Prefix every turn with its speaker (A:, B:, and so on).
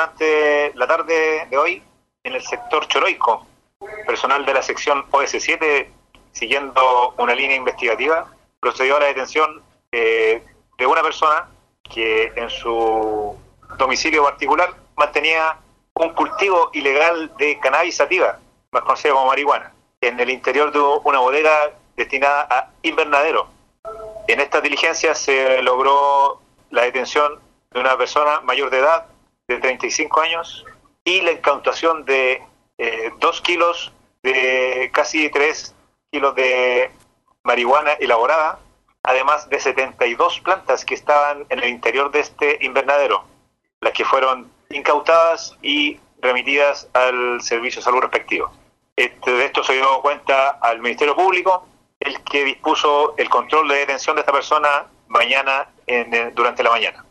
A: durante la tarde de hoy en el sector Choroico. Personal de la sección OS7, siguiendo una línea investigativa, procedió a la detención eh, de una persona que en su domicilio particular mantenía un cultivo ilegal de cannabis sativa, más conocido como marihuana, en el interior de una bodega destinada a invernadero. En esta diligencia se logró la detención de una persona mayor de edad, de 35 años, y la incautación de eh, dos kilos de casi tres kilos de marihuana elaborada, además de 72 plantas que estaban en el interior de este invernadero, las que fueron incautadas y remitidas al servicio de salud respectivo. Este, de esto se dio cuenta al Ministerio Público, el que dispuso el control de detención de esta persona mañana en, durante la mañana.